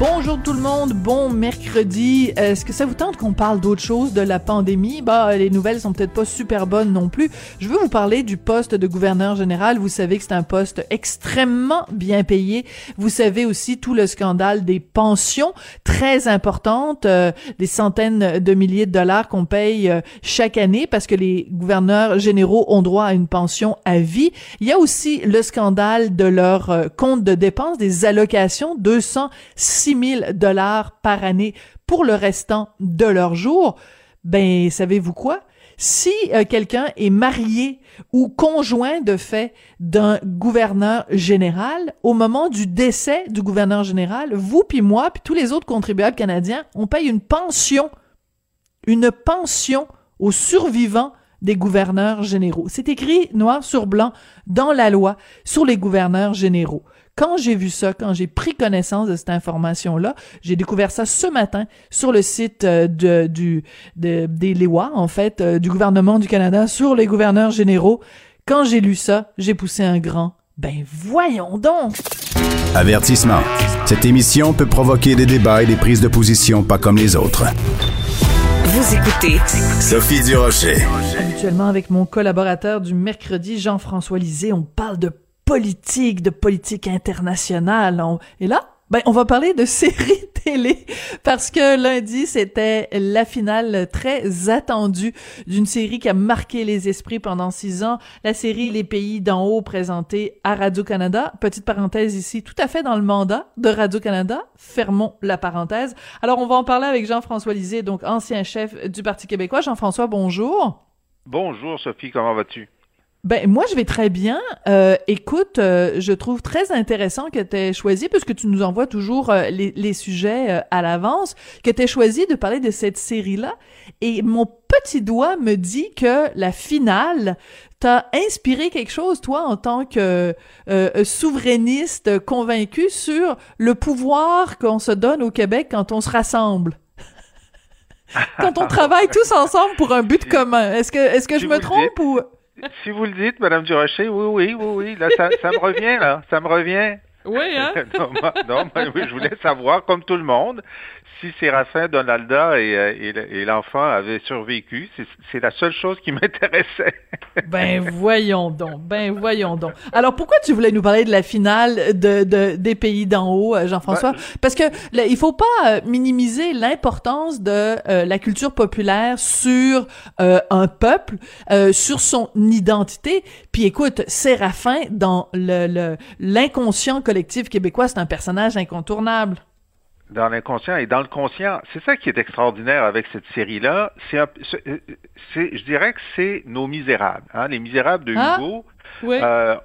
Bonjour tout le monde, bon mercredi. Est-ce que ça vous tente qu'on parle d'autre chose de la pandémie? Bah, les nouvelles sont peut-être pas super bonnes non plus. Je veux vous parler du poste de gouverneur général. Vous savez que c'est un poste extrêmement bien payé. Vous savez aussi tout le scandale des pensions très importantes, euh, des centaines de milliers de dollars qu'on paye euh, chaque année parce que les gouverneurs généraux ont droit à une pension à vie. Il y a aussi le scandale de leur euh, compte de dépenses, des allocations, 206 6 000 dollars par année pour le restant de leur jour, ben savez-vous quoi? Si euh, quelqu'un est marié ou conjoint de fait d'un gouverneur général, au moment du décès du gouverneur général, vous puis moi puis tous les autres contribuables canadiens, on paye une pension, une pension aux survivants des gouverneurs généraux. C'est écrit noir sur blanc dans la loi sur les gouverneurs généraux. Quand j'ai vu ça, quand j'ai pris connaissance de cette information-là, j'ai découvert ça ce matin sur le site euh, de, du, de, des lois, en fait, euh, du gouvernement du Canada sur les gouverneurs généraux. Quand j'ai lu ça, j'ai poussé un grand. Ben voyons donc! Avertissement. Cette émission peut provoquer des débats et des prises de position pas comme les autres. Vous écoutez Sophie Durocher. Habituellement, avec mon collaborateur du mercredi, Jean-François Lisée, on parle de politique, de politique internationale. Et là, ben, on va parler de séries télé parce que lundi, c'était la finale très attendue d'une série qui a marqué les esprits pendant six ans. La série Les Pays d'en haut présentée à Radio-Canada. Petite parenthèse ici, tout à fait dans le mandat de Radio-Canada. Fermons la parenthèse. Alors, on va en parler avec Jean-François Lisée, donc ancien chef du Parti québécois. Jean-François, bonjour. Bonjour Sophie, comment vas-tu? Ben moi je vais très bien. Euh, écoute, euh, je trouve très intéressant que tu aies choisi, puisque tu nous envoies toujours euh, les, les, sujets euh, à l'avance, que tu aies choisi de parler de cette série-là. Et mon petit doigt me dit que la finale t'a inspiré quelque chose, toi, en tant que souverainiste convaincu sur le pouvoir qu'on se donne au Québec quand on se rassemble. quand on travaille tous ensemble pour un but commun. Est-ce que, est-ce que je me trompe ou si vous le dites, Madame Durocher, oui, oui, oui, oui, là, ça, ça me revient, là, ça me revient. Oui, hein? non, non oui, je voulais savoir, comme tout le monde, si Séraphin Donalda et, euh, et, l'enfant avaient survécu. C'est la seule chose qui m'intéressait. ben voyons donc, ben voyons donc. Alors pourquoi tu voulais nous parler de la finale de, de des pays d'en haut, euh, Jean-François? Ben, Parce que là, il faut pas euh, minimiser l'importance de la culture populaire sur un peuple, sur son identité. Puis écoute, Séraphin dans le l'inconscient collectif québécois, c'est un personnage incontournable dans l'inconscient et dans le conscient. C'est ça qui est extraordinaire avec cette série-là. C'est, je dirais que c'est nos misérables. Hein? Les misérables de ah, Hugo euh,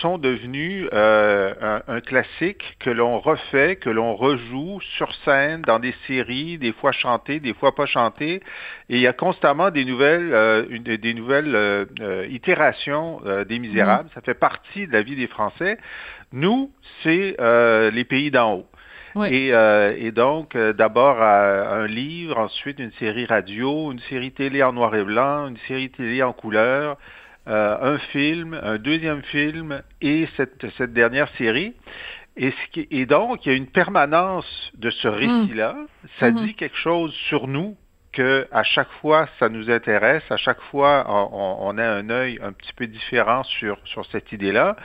sont devenus euh, un, classique que l'on refait, que l'on rejoue sur scène dans des séries, des fois chantées, des fois pas chantées. Et il y a constamment des nouvelles, euh, des nouvelles euh, euh, itérations des misérables. Mm. Ça fait partie de la vie des Français. Nous, c'est les pays d'en haut. Et, euh, et, donc, euh, d'abord un livre, ensuite une série radio, une série télé en noir et blanc, une série télé en couleur, euh, un film, un deuxième film et cette, cette dernière série. Et, ce qui, et donc, il y a une permanence de ce récit-là. Ça mm-hmm. dit quelque chose sur nous que à chaque fois ça nous intéresse, à chaque fois on, on a un œil un petit peu différent sur, sur cette idée-là.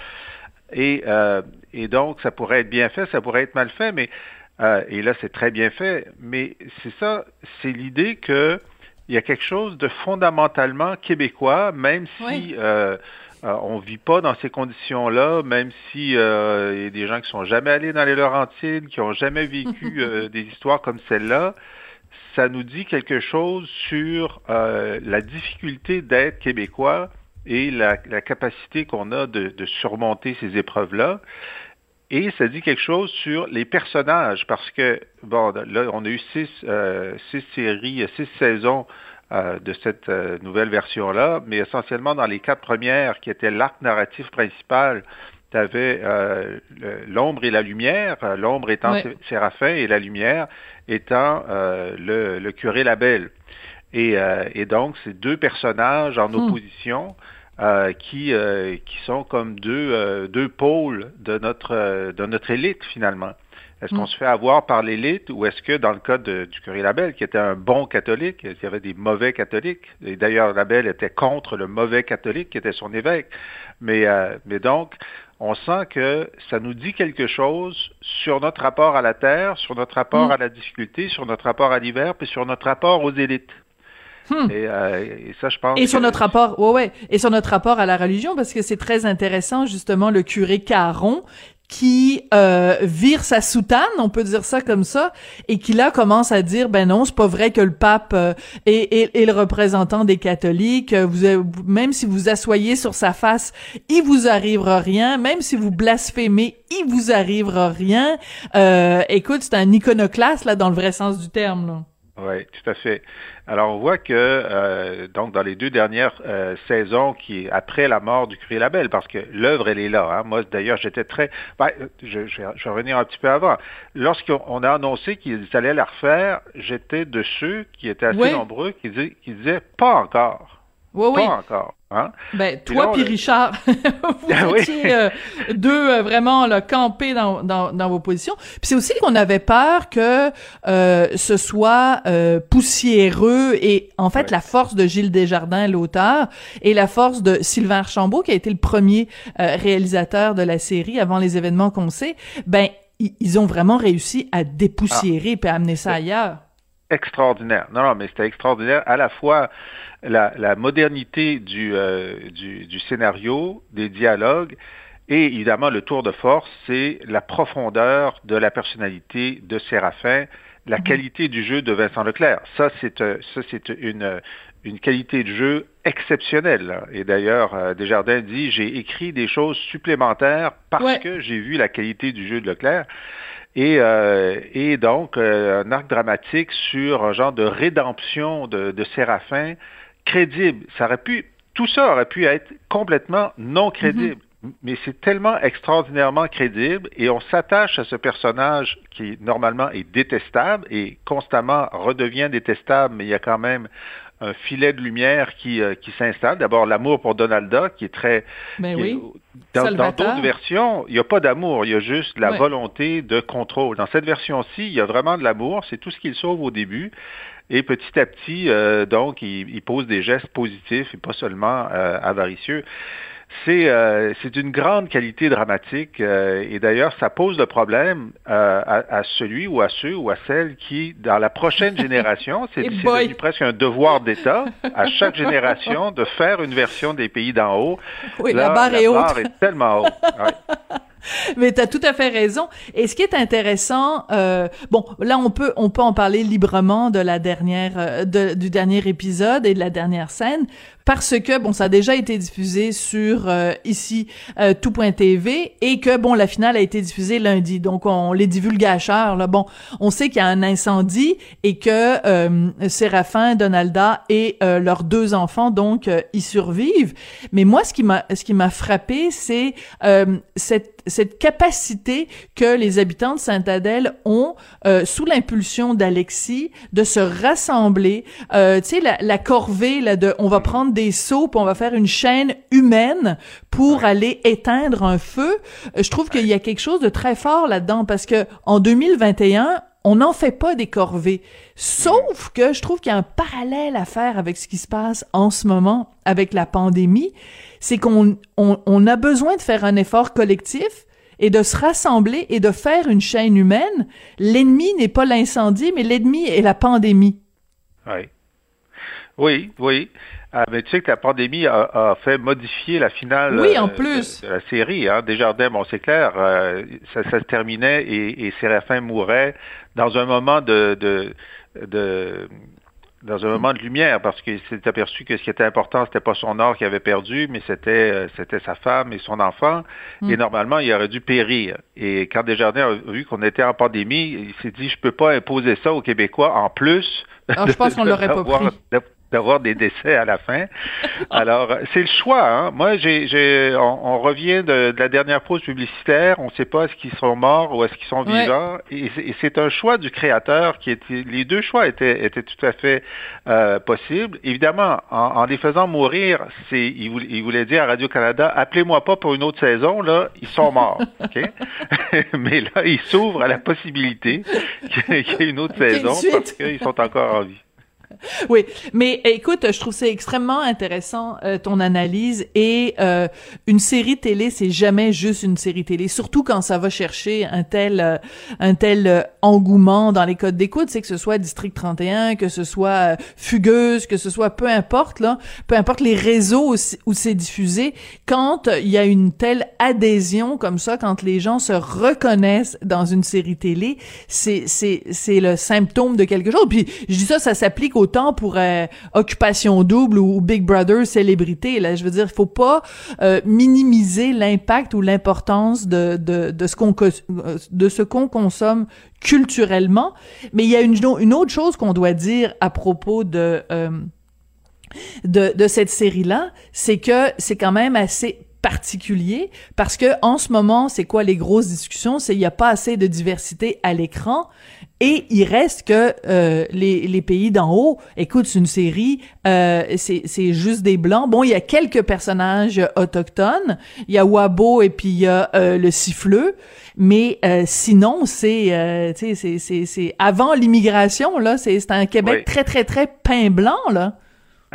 Et, euh, et donc, ça pourrait être bien fait, ça pourrait être mal fait, mais euh, et là, c'est très bien fait, mais c'est ça, c'est l'idée que il y a quelque chose de fondamentalement québécois, même si euh, euh, on vit pas dans ces conditions-là, même si euh, il y a des gens qui sont jamais allés dans les Laurentides, qui ont jamais vécu euh, des histoires comme celle-là, ça nous dit quelque chose sur la difficulté d'être québécois et la, capacité qu'on a de, de, surmonter ces épreuves-là. Et ça dit quelque chose sur les personnages, parce que, bon, là, on a eu six, six séries, six saisons euh, de cette euh, nouvelle version-là, mais essentiellement dans les quatre premières, qui étaient l'arc narratif principal, tu avais euh, l'ombre et la lumière, l'ombre étant Séraphin et la lumière étant le, curé Labelle. Et, et donc, ces deux personnages en hmm. opposition qui, qui sont comme deux, deux pôles de notre, de notre élite, finalement. Est-ce qu'on mm. se fait avoir par l'élite ou est-ce que dans le cas du curé Labelle, qui était un bon catholique, il y avait des mauvais catholiques, et d'ailleurs Labelle était contre le mauvais catholique qui était son évêque, mais, euh, mais donc on sent que ça nous dit quelque chose sur notre rapport à la terre, sur notre rapport mm. à la difficulté, sur notre rapport à l'hiver, puis sur notre rapport aux élites. Hmm. Euh, et, ça, je pense. Et sur notre rapport, ouais, ouais, et sur notre rapport à la religion, parce que c'est très intéressant justement le curé Caron qui euh, vire sa soutane, on peut dire ça comme ça, et qui là commence à dire ben non, c'est pas vrai que le pape euh, est, est, le représentant des catholiques. Vous, même si vous assoyez sur sa face, il vous arrivera rien. Même si vous blasphémez, il vous arrivera rien. Euh, écoute, c'est un iconoclaste là dans le vrai sens du terme. Là. Oui, tout à fait. Alors on voit que euh, donc dans les deux dernières euh, saisons qui après la mort du curé Labelle, parce que l'œuvre elle est là. Hein. Moi d'ailleurs j'étais très, ben, je, je, vais revenir un petit peu avant. Lorsqu'on a annoncé qu'ils allaient la refaire, j'étais de ceux qui étaient assez nombreux qui, qui disaient pas encore. Oui, oui. Pas encore. Hein? Ben, toi puis Richard, vous ah étiez euh, deux euh, vraiment là, campés dans, dans, dans vos positions. Puis c'est aussi qu'on avait peur que euh, ce soit euh, poussiéreux et en fait la force de Gilles Desjardins, l'auteur, et la force de Sylvain Archambault, qui a été le premier réalisateur de la série avant les événements qu'on sait, ben ils ont vraiment réussi à dépoussiérer ah. et à amener ça ailleurs. Extraordinaire. Non, non, mais c'était extraordinaire à la fois la, modernité euh, du, du, scénario, des dialogues, et évidemment le tour de force, c'est la profondeur de la personnalité de Séraphin, la mhm. qualité du jeu de Vincent Leclerc. Ça, c'est euh, ça, c'est une une qualité de jeu exceptionnelle. Et d'ailleurs, euh, Desjardins dit j'ai écrit des choses supplémentaires parce que j'ai vu la qualité du jeu de Leclerc. Et, et donc, un arc dramatique sur un genre de rédemption de, de Séraphin crédible. Ça aurait pu, tout ça aurait pu être complètement non crédible. Mais c'est tellement extraordinairement crédible et on s'attache à ce personnage qui normalement est détestable et constamment redevient détestable, mais il y a quand même un filet de lumière qui, euh, qui s'installe. D'abord, l'amour pour Donalda, qui est très... Ben oui. Dans d'autres versions, il n'y a pas d'amour, il y a juste la volonté de contrôle. Dans cette version-ci, il y a vraiment de l'amour, c'est tout ce qu'il sauve au début. Et petit à petit, euh, donc, il, pose des gestes positifs et pas seulement euh, avaricieux. C'est euh, c'est une grande qualité dramatique et d'ailleurs ça pose le problème à, à, celui ou à ceux ou à celles qui dans la prochaine génération c'est presque un devoir d'État à chaque génération de faire une version des pays d'en haut. Oui, la barre est haute. est tellement haute. Mais tu as tout à fait raison. Et ce qui est intéressant, euh, bon, là on peut on peut en parler librement de la dernière euh, de, du dernier épisode et de la dernière scène parce que bon ça a déjà été diffusé sur euh, ici euh, tout.tv et que bon la finale a été diffusée lundi donc on les divulgateurs là bon on sait qu'il y a un incendie et que euh, Séraphin Donalda et leurs deux enfants donc y survivent mais moi ce qui m'a ce qui m'a frappé c'est cette cette capacité que les habitants de Sainte-Adèle ont sous l'impulsion d'Alexis de se rassembler. Tu sais la, la corvée là de on va prendre des seaux, on va faire une chaîne humaine pour aller éteindre un feu. Je trouve qu'il y a quelque chose de très fort là-dedans parce que en 2021, on n'en fait pas des corvées. Sauf que je trouve qu'il y a un parallèle à faire avec ce qui se passe en ce moment avec la pandémie. C'est qu'on on, a besoin de faire un effort collectif et de se rassembler et de faire une chaîne humaine. L'ennemi n'est pas l'incendie, mais l'ennemi est la pandémie. Oui. Oui, oui. Ah, mais tu sais que la pandémie a, fait modifier la finale oui, en plus. De, la série. Hein. Desjardins, bon, c'est clair, ça, ça, se terminait et, et Séraphin mourait dans un moment de, de, de dans un moment de lumière, parce qu'il s'est aperçu que ce qui était important, c'était pas son or qu'il avait perdu, mais c'était euh, c'était sa femme et son enfant. Mm. Et normalement, il aurait dû périr. Et quand Desjardins a vu qu'on était en pandémie, il s'est dit, je peux pas imposer ça aux Québécois en plus. Alors, je pense qu'on l'aurait pas pris d'avoir des décès à la fin. Alors, c'est le choix. Hein. Moi, j'ai, j'ai, on, revient de, la dernière pause publicitaire. On ne sait pas est-ce qu'ils sont morts ou est-ce qu'ils sont vivants. Et, c'est un choix du créateur qui était. Les deux choix étaient, étaient tout à fait euh, possibles. Évidemment, en, les faisant mourir, c'est, il, voulait, il voulait dire à Radio Canada, appelez-moi pas pour une autre saison. Là, ils sont morts. Mais là, ils s'ouvrent à la possibilité qu'il y ait une autre saison parce qu'ils sont encore en vie. oui, mais écoute, je trouve c'est extrêmement intéressant euh, ton analyse et euh, une série télé, c'est jamais juste une série télé, surtout quand ça va chercher un tel euh, un tel engouement dans les codes d'écoute, c'est que ce soit District 31, que ce soit Fugueuse, que ce soit peu importe là, peu importe les réseaux où c'est diffusé, quand il y a une telle adhésion comme ça, quand les gens se reconnaissent dans une série télé, c'est c'est c'est le symptôme de quelque chose. Puis je dis ça, ça s'applique au pour euh, Occupation Double ou Big Brother Célébrité. Là, je veux dire, il faut pas euh, minimiser l'impact ou l'importance de, de, de ce qu'on de ce qu'on consomme culturellement. Mais il y a une, une autre chose qu'on doit dire à propos de euh, de, de cette série-là, c'est que c'est quand même assez particulier parce que en ce moment, c'est quoi les grosses discussions? C'est il y a pas assez de diversité à l'écran et il reste que euh, les, les pays d'en haut, écoute, c'est une série, euh, c'est juste des blancs. Bon, il y a quelques personnages autochtones, il y a Wabo et puis il y a euh, le siffleux, mais euh, sinon c'est euh, c'est c'est c'est avant l'immigration là, c'est un Québec très très très peint blanc là.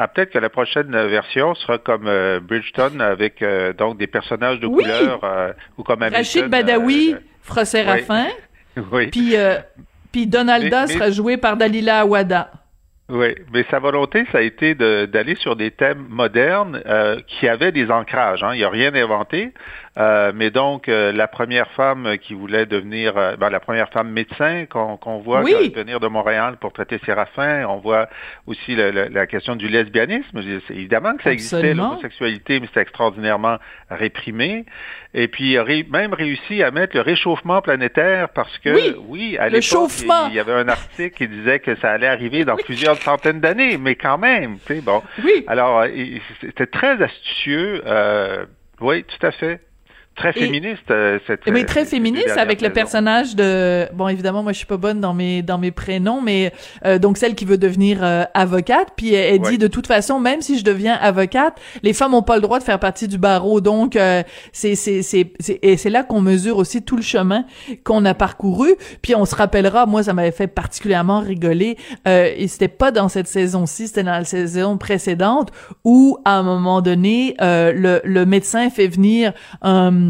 Ah, peut-être que la prochaine version sera comme euh, Bridgeton avec euh, donc des personnages de couleur euh, ou comme Hamilton. Rachid Badawi, Fra Oui. Puis, puis Donalda sera joué par Dalila Awada. Oui, mais sa volonté, ça a été d'aller sur des thèmes modernes qui avaient des ancrages. Hein. Il n'y a rien inventé. Euh, mais donc, euh, la première femme qui voulait devenir, euh, ben, la première femme médecin qu'on voit venir de Montréal pour traiter Séraphin, on voit aussi la question du lesbianisme. Évidemment que ça existait, l'homosexualité, mais c'était extraordinairement réprimé. Et puis, il a même réussi à mettre le réchauffement planétaire parce que, oui, à l'époque, il, y avait un article qui disait que ça allait arriver dans plusieurs centaines d'années, mais quand même, tu sais, bon. Oui. Alors, c'était très astucieux. oui, tout à fait très féministe euh, cette mais très féministe avec le personnage de bon évidemment moi je suis pas bonne dans mes dans mes prénoms mais euh, donc celle qui veut devenir euh, avocate. Puis elle, dit de toute façon même si je deviens avocate les femmes ont pas le droit de faire partie du barreau. Donc c'est c'est c'est et c'est là qu'on mesure aussi tout le chemin qu'on a parcouru. Puis on se rappellera moi ça m'avait fait particulièrement rigoler et c'était pas dans cette saison-ci c'était dans la saison précédente où à un moment donné le le médecin fait venir un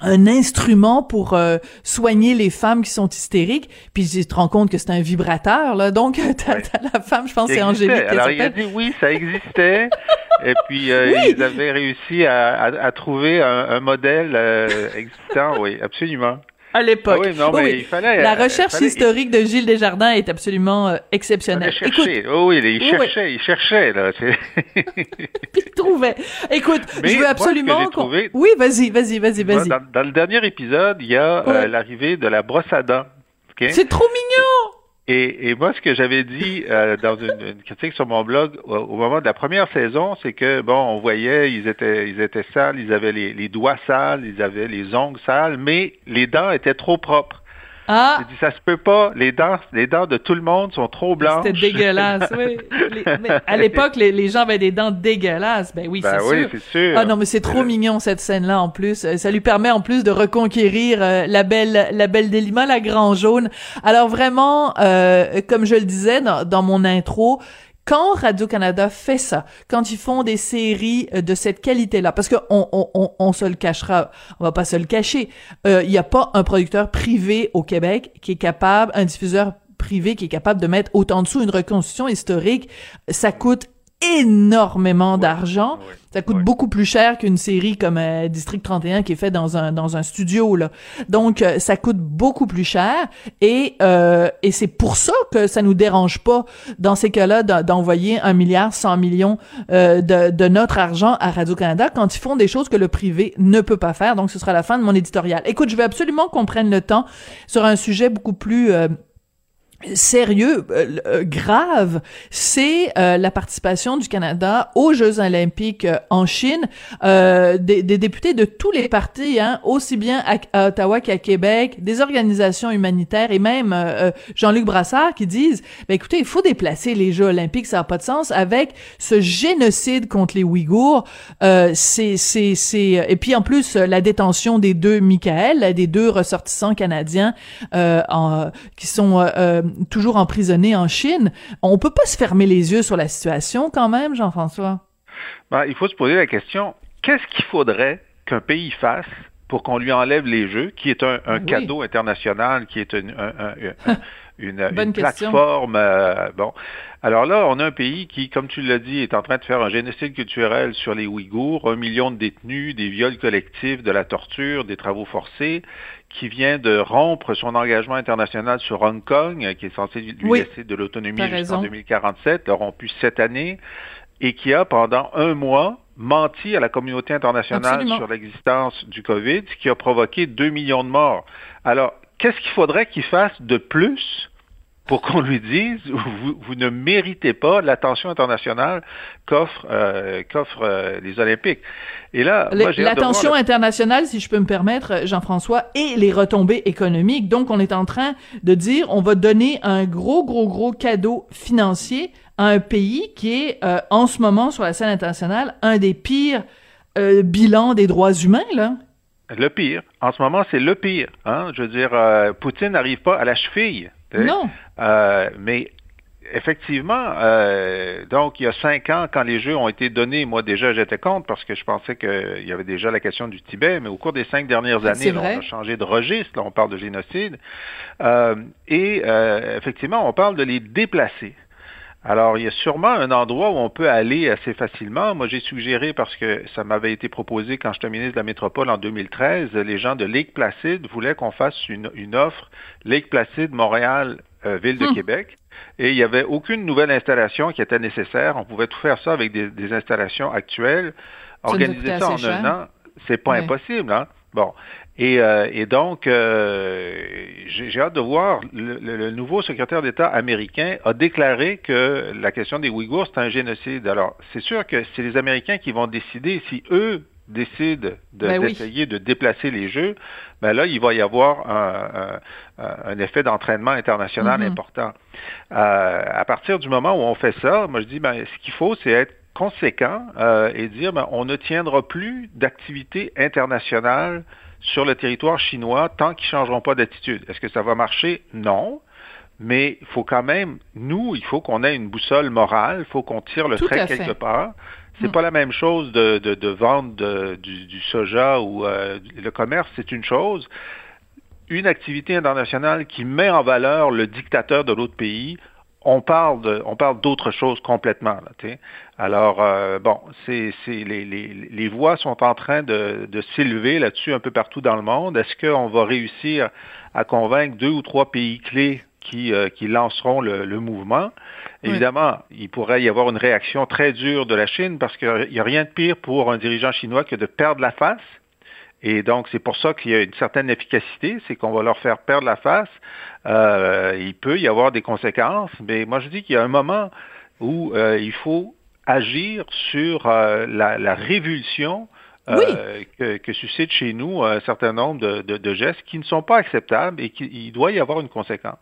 un instrument pour euh, soigner les femmes qui sont hystériques. Puis tu te rends compte que c'est un vibrateur, là. Donc, t'as, la femme, je pense, c'est Angélique. Alors, il a dit oui, ça existait. et puis, euh, ils avaient réussi à, à, trouver un, un modèle euh, existant, oui, absolument à l'époque. Ah oui, la euh, recherche historique de Gilles Desjardins est absolument euh, exceptionnelle. Écoute, oh oui, il cherchait, il cherchait là. il trouvait. Écoute, je veux absolument. oui, vas-y, vas-y, vas-y, vas-y. Dans, dans, le dernier épisode, il y a euh, l'arrivée de la brosse à dents. C'est trop mignon. Et, moi, ce que j'avais dit euh, dans une, critique sur mon blog au, moment de la première saison, c'est que bon, on voyait, ils étaient, ils étaient sales, ils avaient les, les doigts sales, ils avaient les ongles sales, mais les dents étaient trop propres. Ah. J'ai dit, ça se peut pas. Les dents, les dents de tout le monde sont trop blanches. C'était dégueulasse, oui. à l'époque, les, gens avaient des dents dégueulasses. Ben oui, ben c'est oui, sûr. sûr. Ah non, mais c'est trop mignon, cette scène-là, en plus. Euh, ça lui permet, en plus, de reconquérir euh, la belle, la belle Délima, la grand jaune. Alors vraiment, euh, comme je le disais dans, dans mon intro, quand Radio-Canada fait ça, quand ils font des séries euh, de cette qualité-là, parce que on, on, on, se le cachera, on va pas se le cacher, euh, il n'y a pas un producteur privé au Québec qui est capable, un diffuseur privé qui est capable de mettre autant de sous une reconstruction historique, ça coûte énormément d'argent. Ça coûte beaucoup plus cher qu'une série comme euh, District 31 qui est fait dans un dans un studio là. Donc euh, ça coûte beaucoup plus cher et euh, et c'est pour ça que ça nous dérange pas dans ces cas-là d'envoyer un milliard 100 millions de, de notre argent à Radio Canada quand ils font des choses que le privé ne peut pas faire. Donc ce sera la fin de mon éditorial. Écoute, je veux absolument qu'on prenne le temps sur un sujet beaucoup plus sérieux, euh, euh, grave, c'est euh, la participation du Canada aux Jeux olympiques en Chine. Des, députés de tous les partis, hein, aussi bien à, Ottawa qu'à Québec, des organisations humanitaires et même Jean-Luc Brassard qui disent, ben, écoutez, il faut déplacer les Jeux olympiques, ça n'a pas de sens avec ce génocide contre les Ouïghours. c'est, c'est, c'est, et puis en plus la détention des deux Michael, des deux ressortissants canadiens en, qui sont toujours emprisonné en Chine. On peut pas se fermer les yeux sur la situation quand même, Jean-François? Ben, il faut se poser la question, qu'est-ce qu'il faudrait qu'un pays fasse pour qu'on lui enlève les jeux, qui est un, cadeau international, qui est une, une, plateforme. Euh, bon, alors là, on a un pays qui, comme tu l'as dit, est en train de faire un génocide culturel sur les Ouïghours, un million de détenus, des viols collectifs, de la torture, des travaux forcés, qui vient de rompre son engagement international sur Hong Kong, qui est censé lui laisser de l'autonomie jusqu'en 2047, l'a rompu cette année, et qui a pendant un mois menti à la communauté internationale sur l'existence du COVID, ce qui a provoqué 2 millions de morts. Alors, qu'est-ce qu'il faudrait qu'il fasse de plus pour qu'on lui dise vous, vous, ne méritez pas l'attention internationale qu'offrent euh, euh, les Olympiques. Et là, l'attention internationale, si je peux me permettre, Jean-François, et les retombées économiques. Donc, on est en train de dire on va donner un gros, gros, gros cadeau financier à un pays qui est euh, en ce moment sur la scène internationale un des pires bilans des droits humains, là. Le pire. En ce moment, c'est le pire. Hein? Je veux dire, Poutine n'arrive pas à la cheville non. Euh, mais effectivement, euh, donc il y a cinq ans, quand les Jeux ont été donnés, moi déjà j'étais contre parce que je pensais qu'il y avait déjà la question du Tibet, mais au cours des cinq dernières années, on a changé de registre, là, on parle de génocide, euh, et effectivement, on parle de les déplacer. Alors, il y a sûrement un endroit où on peut aller assez facilement. Moi, j'ai suggéré, parce que ça m'avait été proposé quand j'étais ministre de la Métropole en 2013, les gens de Lake Placide voulaient qu'on fasse une, une, offre Lake Placide, Montréal, euh, Ville de hmm. Québec. Et il n'y avait aucune nouvelle installation qui était nécessaire. On pouvait tout faire ça avec des, des installations actuelles. Organiser ça en un an, c'est pas impossible. Hein? Bon. Et, euh, et donc, euh, j'ai hâte de voir, le, nouveau secrétaire d'État américain a déclaré que la question des Ouïghours, c'est un génocide. Alors, c'est sûr que c'est les Américains qui vont décider si eux décident ben d'essayer de, déplacer les jeux, ben là, il va y avoir un, un, effet d'entraînement international mm-hmm. important. Euh, à partir du moment où on fait ça, moi je dis, ben, ce qu'il faut, c'est être conséquent euh, et dire, ben, on ne tiendra plus d'activité internationale sur le territoire chinois tant qu'ils ne changeront pas d'attitude. Est-ce que ça va marcher? Non. Mais il faut quand même, nous, il faut qu'on ait une boussole morale, il faut qu'on tire le trait quelque part. C'est hmm. pas la même chose de, de, de vendre du, soja ou euh, le commerce, c'est une chose. Une activité internationale qui met en valeur le dictateur de l'autre pays, on parle de, on parle d'autre chose complètement. Là, Alors euh, bon, c'est, c'est les, les, les, voix sont en train de, de s'élever là-dessus un peu partout dans le monde. Est-ce qu'on va réussir à convaincre deux ou trois pays clés qui, euh, qui lanceront le, le mouvement? Évidemment, il pourrait y avoir une réaction très dure de la Chine parce qu'il n'y a rien de pire pour un dirigeant chinois que de perdre la face. Et donc, c'est pour ça qu'il y a une certaine efficacité, c'est qu'on va leur faire perdre la face. Euh, il peut y avoir des conséquences, mais moi je dis qu'il y a un moment où euh, il faut agir sur euh, la, révulsion que, suscite chez nous un certain nombre de, de, gestes qui ne sont pas acceptables et qu'il doit y avoir une conséquence.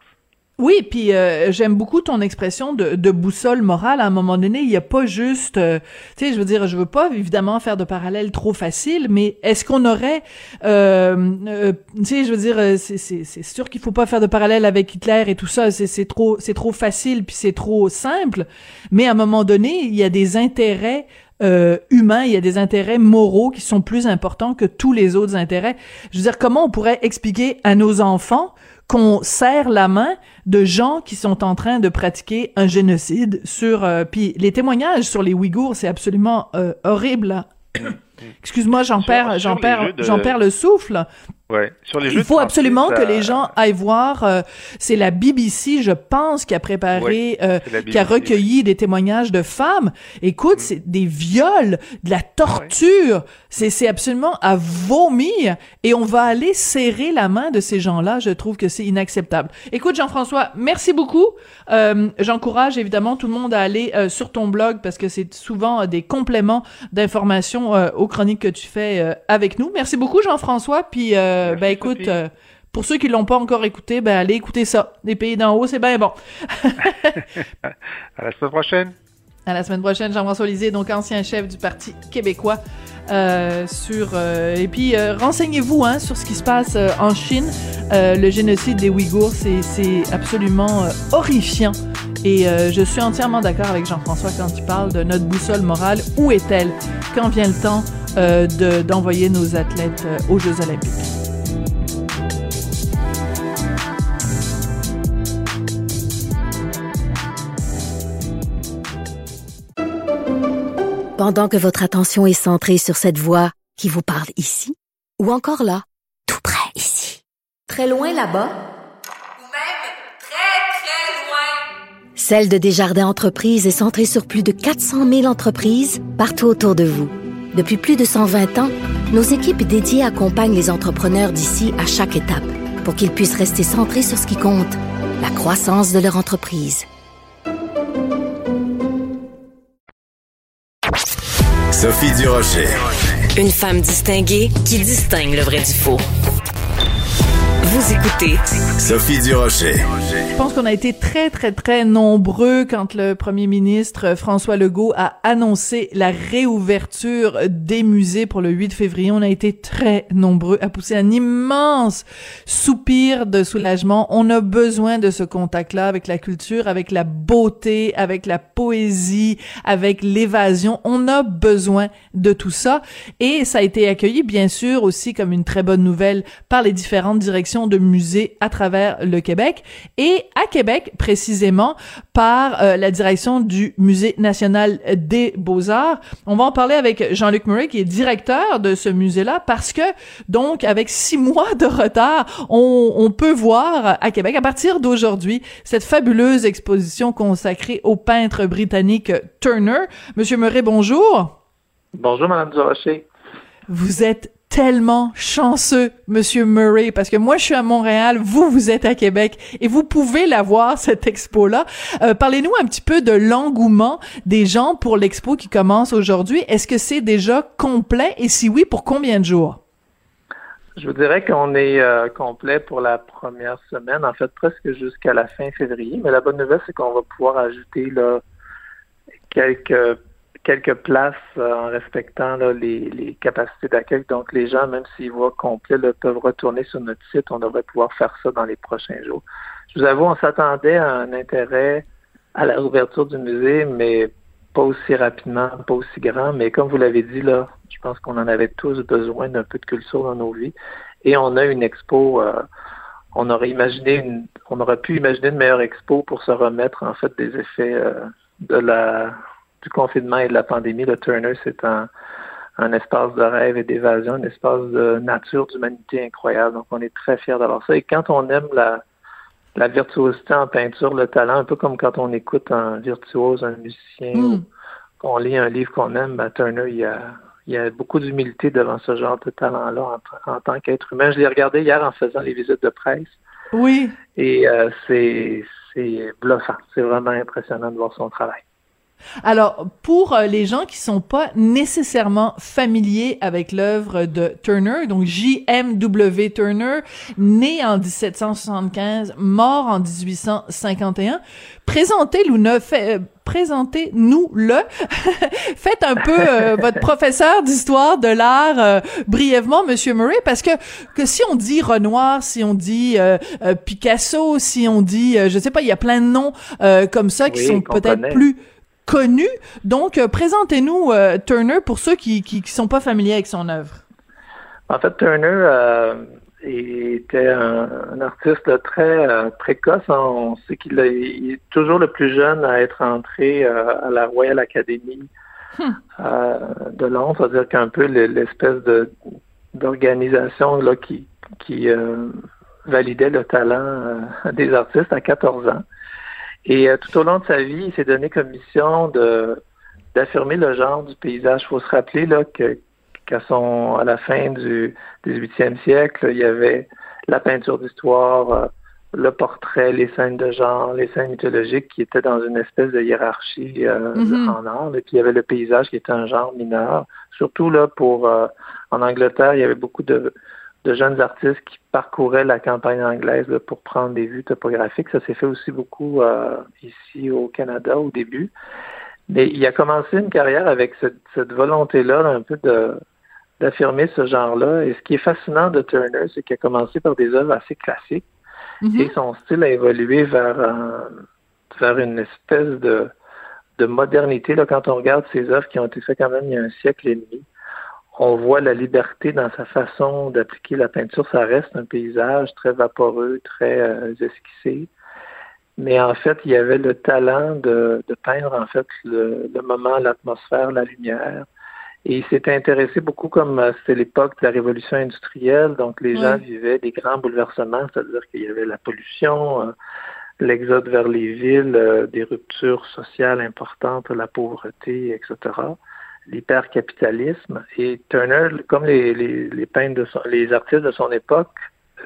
Oui, puis euh, j'aime beaucoup ton expression de, de, boussole morale. À un moment donné, il n'y a pas juste, euh, tu sais, je veux dire, je veux pas évidemment faire de parallèle trop facile, mais est-ce qu'on aurait, euh, tu sais, je veux dire, c'est sûr qu'il faut pas faire de parallèle avec Hitler et tout ça. C'est trop, c'est trop facile puis c'est trop simple. Mais à un moment donné, il y a des intérêts humains, il y a des intérêts moraux qui sont plus importants que tous les autres intérêts. Je veux dire, comment on pourrait expliquer à nos enfants qu'on serre la main de gens qui sont en train de pratiquer un génocide sur euh, puis les témoignages sur les Ouïghours c'est absolument euh, horrible. Excuse-moi j'en perds j'en perds j'en perds le souffle Ouais. Sur les Il faut absolument que les gens aillent voir. Euh, c'est la BBC, je pense, qui a préparé, euh, qui a recueilli des témoignages de femmes. Écoute, mm. c'est des viols, de la torture. C'est c'est absolument à vomir. Et on va aller serrer la main de ces gens-là. Je trouve que c'est inacceptable. Écoute, Jean-François, merci beaucoup. Euh, J'encourage évidemment tout le monde à aller euh, sur ton blog parce que c'est souvent des compléments d'informations aux chroniques que tu fais avec nous. Merci beaucoup, Jean-François. Puis euh, ben écoute, euh, pour ceux qui l'ont pas encore écouté, ben allez écouter ça. Les pays d'en haut, c'est bien bon. à la semaine prochaine. À la semaine prochaine, Jean-François Lisée, donc ancien chef du Parti québécois. Euh, sur et puis renseignez-vous hein, sur ce qui se passe en Chine. le génocide des Ouïghours, c'est absolument horrifiant. Et je suis entièrement d'accord avec Jean-François quand il parle de notre boussole morale. Où est-elle? Quand vient le temps d'envoyer nos athlètes aux Jeux olympiques? Pendant que votre attention est centrée sur cette voix qui vous parle ici, ou encore là, tout près ici, très loin là-bas, ou même très, très loin, Celle de Desjardins Entreprises est centrée sur plus de 400 000 entreprises partout autour de vous. Depuis plus de 120 ans, nos équipes dédiées accompagnent les entrepreneurs d'ici à chaque étape pour qu'ils puissent rester centrés sur ce qui compte, la croissance de leur entreprise. Sophie Durocher. Une femme distinguée qui distingue le vrai du faux. Vous écoutez Sophie Durocher. Je pense qu'on a été très, très, très nombreux quand le premier ministre François Legault a annoncé la réouverture des musées pour le 8 février. On a été très nombreux à pousser un immense soupir de soulagement. On a besoin de ce contact-là avec la culture, avec la beauté, avec la poésie, avec l'évasion. On a besoin de tout ça. Et ça a été accueilli, bien sûr, aussi comme une très bonne nouvelle par les différentes directions de musées à travers le Québec et à Québec précisément par euh, la direction du Musée national des beaux-arts. On va en parler avec Jean-Luc Murray qui est directeur de ce musée-là parce que donc avec six mois de retard, on, on peut voir à Québec à partir d'aujourd'hui cette fabuleuse exposition consacrée au peintre britannique Turner. Monsieur Murray, bonjour. Bonjour, Madame Durocher. Vous êtes tellement chanceux, Monsieur Murray, parce que moi je suis à Montréal, vous vous êtes à Québec et vous pouvez la voir cette expo-là. Euh, parlez-nous un petit peu de l'engouement des gens pour l'expo qui commence aujourd'hui. Est-ce que c'est déjà complet? Et si oui, pour combien de jours? Je vous dirais qu'on est euh, complet pour la première semaine, en fait presque jusqu'à la fin février. Mais la bonne nouvelle, c'est qu'on va pouvoir ajouter là, quelques quelques places euh, en respectant les, capacités d'accueil. Donc, les gens, même s'ils voient complet, peuvent retourner sur notre site. On devrait pouvoir faire ça dans les prochains jours. Je vous avoue, on s'attendait à un intérêt à la ouverture du musée, mais pas aussi rapidement, pas aussi grand. Mais comme vous l'avez dit, là, je pense qu'on en avait tous besoin d'un peu de culture dans nos vies. Et on a une expo. Euh, on aurait imaginé une, on aurait pu imaginer une meilleure expo pour se remettre en fait des effets euh, de la du confinement et de la pandémie, le Turner, c'est un, espace de rêve et d'évasion, un espace de nature, d'humanité incroyable. Donc, on est très fiers d'avoir ça. Et quand on aime la, la virtuosité en peinture, le talent, un peu comme quand on écoute un virtuose, un musicien, hmm. ou qu'on lit un livre qu'on aime, ben, Turner, il y a, il y a beaucoup d'humilité devant ce genre de talent-là en, tant qu'être humain. Je l'ai regardé hier en faisant les visites de presse. Oui. Et euh, c'est bluffant. C'est vraiment impressionnant de voir son travail. Alors, pour euh, les gens qui sont pas nécessairement familiers avec l'œuvre de Turner, donc J.M.W. Turner, né en 1775, mort en 1851, présentez-nous fait, euh, présentez-nous le. Faites un peu euh, votre professeur d'histoire de l'art brièvement, Monsieur Murray, parce que que si on dit Renoir, si on dit Picasso, si on dit, je sais pas, il y a plein de noms comme ça qui sont peut-être plus connu. Donc, euh, présentez-nous euh, Turner pour ceux qui, qui, sont pas familiers avec son œuvre. En fait, Turner, euh, était un, artiste très précoce. On sait qu'il est toujours le plus jeune à être entré à la Royal Academy hmm. euh, de Londres, c'est-à-dire qu'un peu l'espèce de d'organisation là qui qui validait le talent des artistes à 14 ans. Et tout au long de sa vie, il s'est donné comme mission de d'affirmer le genre du paysage. Il faut se rappeler là que qu'à son à la fin du 18e siècle, il y avait la peinture d'histoire, euh, le portrait, les scènes de genre, les scènes mythologiques qui étaient dans une espèce de hiérarchie euh, mm-hmm. en art. Et puis il y avait le paysage qui était un genre mineur. Surtout là pour euh, en Angleterre, il y avait beaucoup de, de jeunes artistes qui parcouraient la campagne anglaise pour prendre des vues topographiques. Ça s'est fait aussi beaucoup ici au Canada au début. Mais il a commencé une carrière avec cette, cette volonté-là, un peu de d'affirmer ce genre-là. Et ce qui est fascinant de Turner, c'est qu'il a commencé par des œuvres assez classiques mhm. et son style a évolué vers, vers une espèce de, de modernité. Là, quand on regarde ses œuvres qui ont été faites quand même il y a un siècle et demi, on voit la liberté dans sa façon d'appliquer la peinture. Ça reste un paysage très vaporeux, très euh, esquissé. Mais en fait, il y avait le talent de, de peindre en fait le, le moment, l'atmosphère, la lumière. Et il s'est intéressé beaucoup comme euh, c'était l'époque de la révolution industrielle, donc les gens vivaient des grands bouleversements, c'est-à-dire qu'il y avait la pollution, euh, l'exode vers les villes, euh, des ruptures sociales importantes, la pauvreté, etc., l'hypercapitalisme. Et Turner, comme les, les, les peintres de son, les artistes de son époque,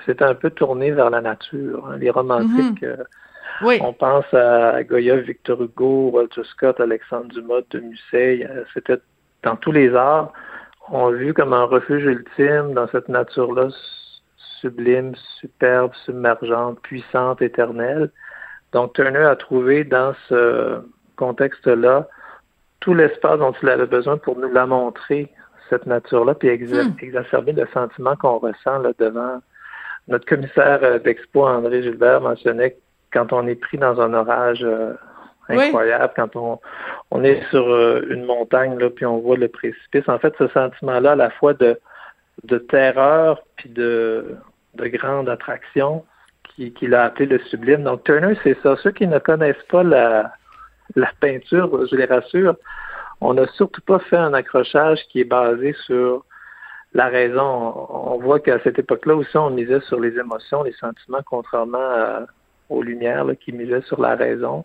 s'est un peu tourné vers la nature. Hein. Les romantiques, mm-hmm. on pense à Goya, Victor Hugo, Walter Scott, Alexandre Dumas, de Musset. C'était dans tous les arts, ont vu comme un refuge ultime dans cette nature-là sublime, superbe, submergente, puissante, éternelle. Donc Turner a trouvé dans ce contexte-là tout l'espace dont il avait besoin pour nous la montrer, cette nature-là, puis hmm. exacerber le sentiment qu'on ressent là, devant notre commissaire d'expo, André Gilbert, mentionnait quand on est pris dans un orage euh, incroyable quand on, on est sur euh, une montagne là, puis on voit le précipice. En fait, ce sentiment-là, à la fois de, de terreur puis de, de grande attraction, qu'il qui a appelé le sublime. Donc Turner, c'est ça. Ceux qui ne connaissent pas la, la peinture, je les rassure, on n'a surtout pas fait un accrochage qui est basé sur la raison. On voit qu'à cette époque-là aussi, on misait sur les émotions, les sentiments, contrairement aux Lumières qui misaient sur la raison.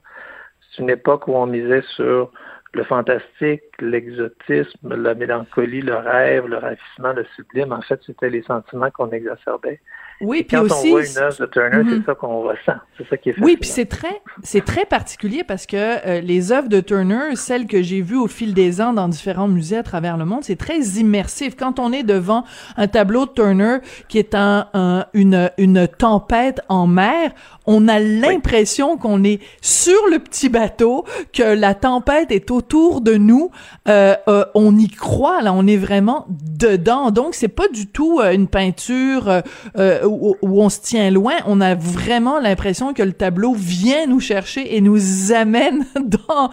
C'est une époque où on misait sur le fantastique, l'exotisme, la mélancolie, le rêve, le ravissement, le sublime. En fait, c'était les sentiments qu'on exacerbait. Oui, puis aussi. on voit une œuvre de Turner, c'est mhm. ça qu'on ressent. C'est ça qui est Oui, puis c'est très, c'est très particulier parce que euh, les œuvres de Turner, celles que j'ai vues au fil des ans dans différents musées à travers le monde, c'est très immersif. Quand on est devant un tableau de Turner qui est un, une, une tempête en mer, on a l'impression qu'on est sur le petit bateau, que la tempête est autour de nous. Euh, euh, on y croit, là, on est vraiment dedans. Donc, c'est pas du tout une peinture où, on se tient loin, on a vraiment l'impression que le tableau vient nous chercher et nous amène dans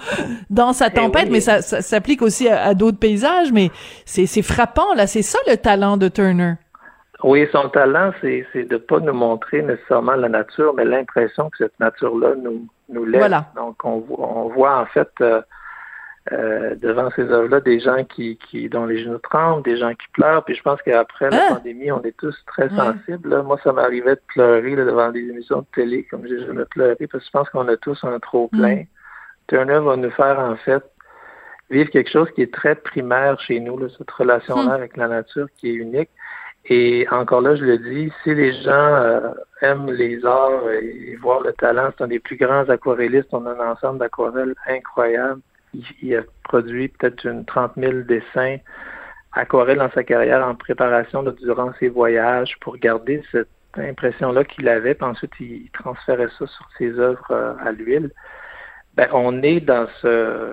dans sa eh tempête. mais ça, s'applique aussi à, d'autres paysages. Mais c'est frappant là. C'est ça le talent de Turner. Oui, son talent, c'est de pas nous montrer nécessairement la nature, mais l'impression que cette nature-là nous nous laisse. Donc on, on voit en fait euh, euh, devant ces œuvres-là des gens qui, qui dont les genoux tremblent, des gens qui pleurent. Puis je pense qu'après la ah! pandémie, on est tous très sensibles. Moi, ça m'arrivait de pleurer devant des émissions de télé, comme j'ai jamais pleuré, parce que je pense qu'on a tous un trop plein. Mm. Turner va nous faire en fait vivre quelque chose qui est très primaire chez nous, là, cette relation-là mm. avec la nature qui est unique. Et encore là, je le dis, si les gens euh, aiment les arts et, et voir le talent, c'est un des plus grands aquarellistes. On a un ensemble d'aquarelles incroyable il, a produit peut-être une 30 000 dessins aquarelles dans sa carrière en préparation durant ses voyages pour garder cette impression-là qu'il avait, puis ensuite il, transférait ça sur ses œuvres euh, à l'huile. Ben, on est dans ce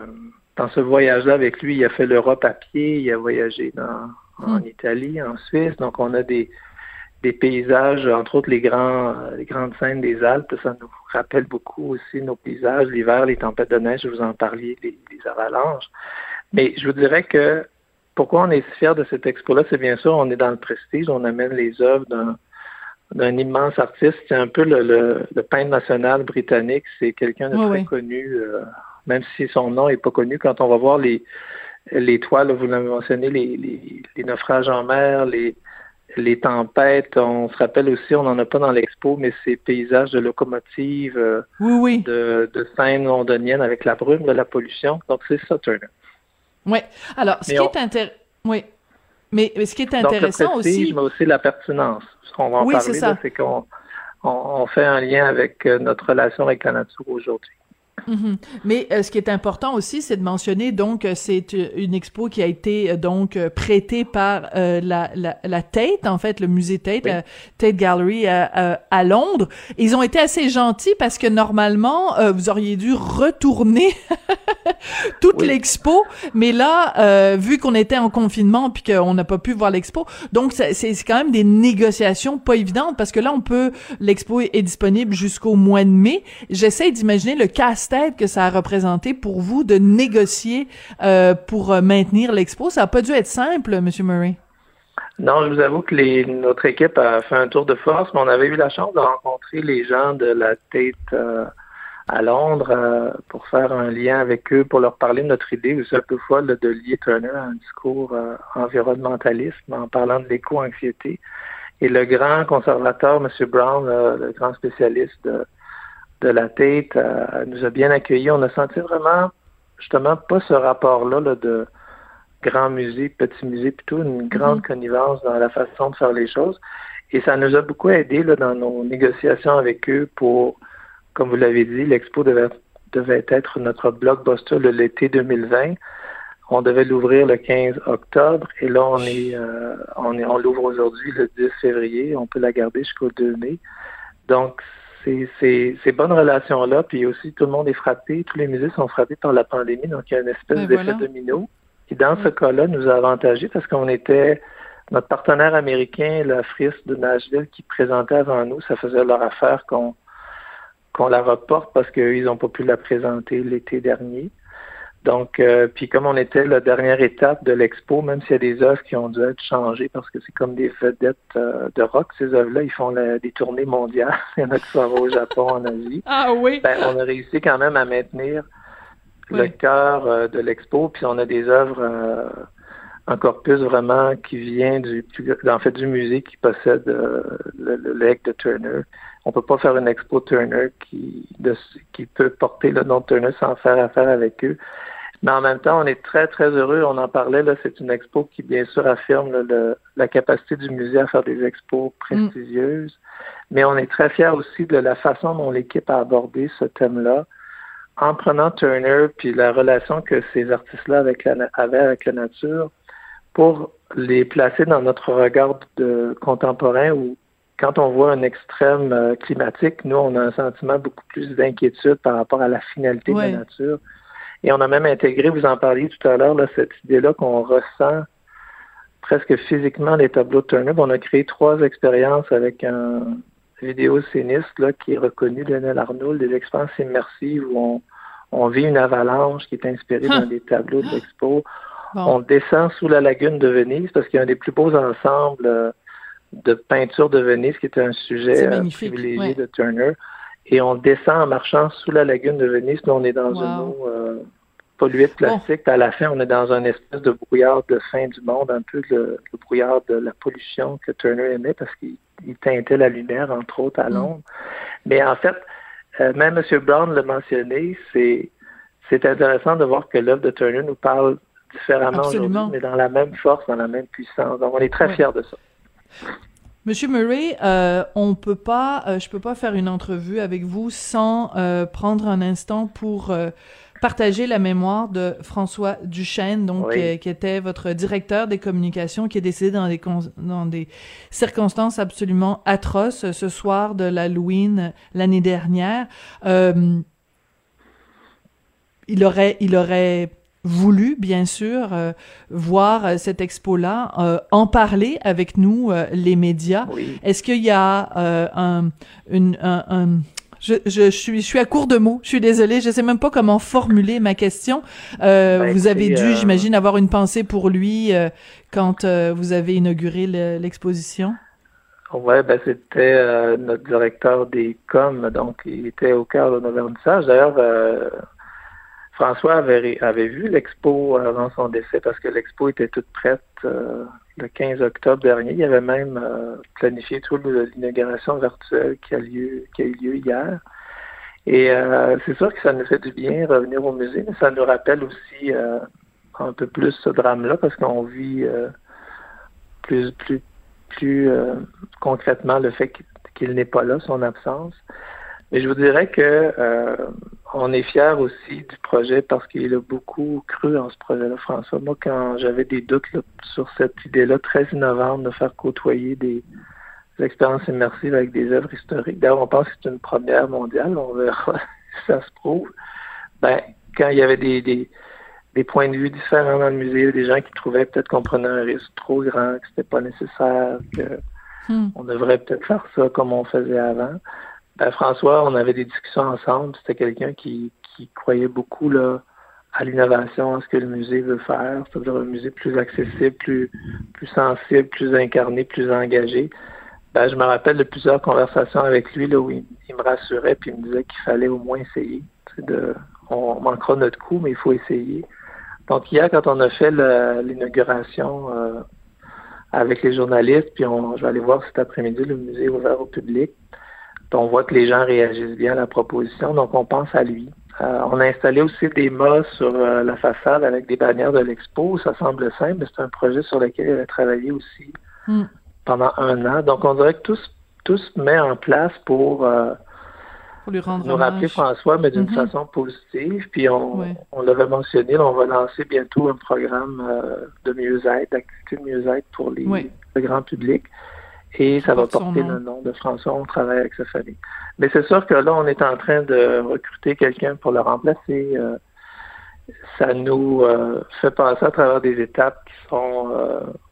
dans ce voyage-là avec lui. Il a fait l'Europe à pied, il a voyagé dans, en hmm. Italie, en Suisse, donc on a des des paysages, entre autres les grands, les grandes scènes des Alpes, ça nous rappelle beaucoup aussi nos paysages, l'hiver, les tempêtes de neige, je vous en parliez, les, avalanches. Mais je vous dirais que pourquoi on est si fiers de cette expo-là, c'est bien sûr, on est dans le prestige, on amène les œuvres d'un d'un immense artiste. C'est un peu le, le, peintre national britannique. C'est quelqu'un de très connu, euh, même si son nom est pas connu. Quand on va voir les, les toiles, vous l'avez mentionné, les, les, les, naufrages en mer, les, les tempêtes, on se rappelle aussi, on n'en a pas dans l'expo, mais ces paysages de locomotives, euh, oui, de, de scènes londoniennes avec la brume, de la pollution. Donc, c'est ça, Turner. Oui. Alors, ce qui est intéressant... Oui. Mais, ce qui est intéressant aussi... mais aussi la pertinence. Ce qu'on va en parler, c'est qu'on on, fait un lien avec euh, notre relation avec la nature aujourd'hui. Mhm. Mais euh, ce qui est important aussi, c'est de mentionner donc euh, c'est euh, une expo qui a été donc prêtée par la, la, la, Tate, en fait, le musée Tate, Tate Gallery à Londres. Ils ont été assez gentils parce que normalement, vous auriez dû retourner toute l'expo, mais là, vu qu'on était en confinement puis qu'on n'a pas pu voir l'expo, donc c'est quand même des négociations pas évidentes parce que là, on peut, l'expo est disponible jusqu'au mois de mai. J'essaie d'imaginer le cast que ça a représenté pour vous de négocier euh, pour euh, maintenir l'expo. Ça n'a pas dû être simple, M. Murray. Non, je vous avoue que notre équipe a fait un tour de force, mais on avait eu la chance de rencontrer les gens de la tête euh, à Londres pour faire un lien avec eux, pour leur parler de notre idée, vous savez, fois de lier Turner à un discours environnementaliste en parlant de l'éco-anxiété. Et le grand conservateur, M. Brown, le grand spécialiste de, de la tête euh, nous a bien accueillis. On a senti vraiment, justement, pas ce rapport-là de grand musée, petit musée, plutôt une grande mhm. connivence dans la façon de faire les choses. Et ça nous a beaucoup aidé là, dans nos négociations avec eux pour, comme vous l'avez dit, l'expo devait, devait être notre blockbuster de l'été 2020. On devait l'ouvrir le 15 octobre et là on est euh, on est on l'ouvre aujourd'hui le 10 février. On peut la garder jusqu'au 2 mai. Donc ces, ces, bonnes relations-là, puis aussi tout le monde est frappé, tous les musées sont frappés par la pandémie, donc il y a une espèce ben d'effet domino qui, dans ce cas-là, nous a avantagé parce qu'on était notre partenaire américain, la FRIS de Nashville, qui présentait avant nous, ça faisait leur affaire qu'on qu'on la reporte parce qu'ils n'ont pas pu la présenter l'été dernier. Donc, euh, puis comme on était la dernière étape de l'expo, même s'il y a des œuvres qui ont dû être changées parce que c'est comme des vedettes euh, de rock, ces œuvres-là, ils font des tournées mondiales. Il y en a qui sont au Japon, en Asie. Ah oui. Ben, on a réussi quand même à maintenir le cœur euh, de l'expo, puis on a des œuvres un corpus vraiment qui vient du en fait du musée qui possède le, le, de Turner. On peut pas faire une expo Turner qui qui peut porter le nom de Turner sans faire affaire avec eux. Mais en même temps, on est très, très heureux. On en parlait, là, c'est une expo qui, bien sûr, affirme le, la capacité du musée à faire des expos prestigieuses. Mais on est très fiers aussi de la façon dont l'équipe a abordé ce thème-là en prenant Turner puis la relation que ces artistes-là avec avaient avec la nature pour les placer dans notre regard de contemporain où quand on voit un extrême euh, climatique, nous, on a un sentiment beaucoup plus d'inquiétude par rapport à la finalité de la nature. Et on a même intégré, vous en parliez tout à l'heure, cette idée-là qu'on ressent presque physiquement les tableaux de Turner. On a créé trois expériences avec un vidéocéniste là, qui est reconnu, Lionel Arnould, des expériences immersives où on, vit une avalanche qui est inspirée dans des tableaux de l'expo. On descend sous la lagune de Venise parce qu'il y a un des plus beaux ensembles euh, de peinture de Venise qui était un sujet euh, privilégié de Turner et on descend en marchant sous la lagune de Venise. Là, on est dans une eau euh, polluée de plastique. À la fin, on est dans un espèce de brouillard de fin du monde, un peu le, brouillard de la pollution que Turner aimait parce qu'il teintait la lumière, entre autres, à mm. Londres. Mais en fait, euh, même M. Brown l'a mentionné, c'est c'est intéressant de voir que l'œuvre de Turner nous parle différemment aujourd'hui, mais dans la même force, dans la même puissance. Donc, on est très fiers de ça. Monsieur Murray, euh, on peut pas, euh, je peux pas faire une entrevue avec vous sans euh, prendre un instant pour euh, partager la mémoire de François Duchesne, donc qui, était votre directeur des communications, qui est décédé dans des dans des circonstances absolument atroces ce soir de l'Halloween l'année dernière. il aurait, il aurait voulu, bien sûr, euh, voir euh, cette expo-là, euh, en parler avec nous, les médias. Est-ce qu'il y a un, une, un, je, je, suis, je suis à court de mots. Je suis désolée. Je sais même pas comment formuler ma question. Ben, vous avez dû, j'imagine, avoir une pensée pour lui quand vous avez inauguré l'exposition. Oui, ben c'était notre directeur des coms, donc il était au cœur de nos vernissages. D'ailleurs, François avait, vu l'expo avant son décès parce que l'expo était toute prête euh, le 15 octobre dernier. Il avait même planifié toute l'inauguration virtuelle qui a, qui a eu lieu hier. Et c'est sûr que ça nous fait du bien revenir au musée, mais ça nous rappelle aussi un peu plus ce drame-là parce qu'on vit plus, euh, concrètement le fait qu'il n'est pas là, son absence. Mais je vous dirais que euh, on est fiers aussi du projet parce qu'il a beaucoup cru en ce projet-là, François. Moi, quand j'avais des doutes sur cette idée-là très innovante de faire côtoyer des, expériences immersives avec des œuvres historiques, d'ailleurs, on pense que c'est une première mondiale, on verra si ça se prouve. Ben, quand il y avait des des points de vue différents dans le musée, des gens qui trouvaient peut-être qu'on prenait un risque trop grand, que c'était pas nécessaire, que hmm. on devrait peut-être faire ça comme on faisait avant. Ben, François, on avait des discussions ensemble. C'était quelqu'un qui, croyait beaucoup à l'innovation, à ce que le musée veut faire, c'est-à-dire un musée plus accessible, plus, sensible, plus incarné, plus engagé. Ben, je me rappelle de plusieurs conversations avec lui là, où il, me rassurait puis il me disait qu'il fallait au moins essayer. On manquera notre coup, mais il faut essayer. Donc hier, quand on a fait l'inauguration euh, avec les journalistes, puis je vais aller voir cet après-midi le musée ouvert au public, on voit que les gens réagissent bien à la proposition, donc on pense à lui. Euh, on a installé aussi des mâts sur euh, la façade avec des bannières de l'expo. Ça semble simple, mais c'est un projet sur lequel il a travaillé aussi hmm. pendant un an. Donc on dirait que tout, tout se met en place pour pour lui rendre nous rappeler François, mais d'une mhm. façon positive. Puis on, on l'avait mentionné, on va lancer bientôt un programme euh, de mieux-être, d'activité de mieux-être pour les, le grand public. Et ça va porter le nom de François. On travaille avec sa famille. Mais c'est sûr que là, on est en train de recruter quelqu'un pour le remplacer. Euh, ça nous euh, fait passer à travers des étapes qui sont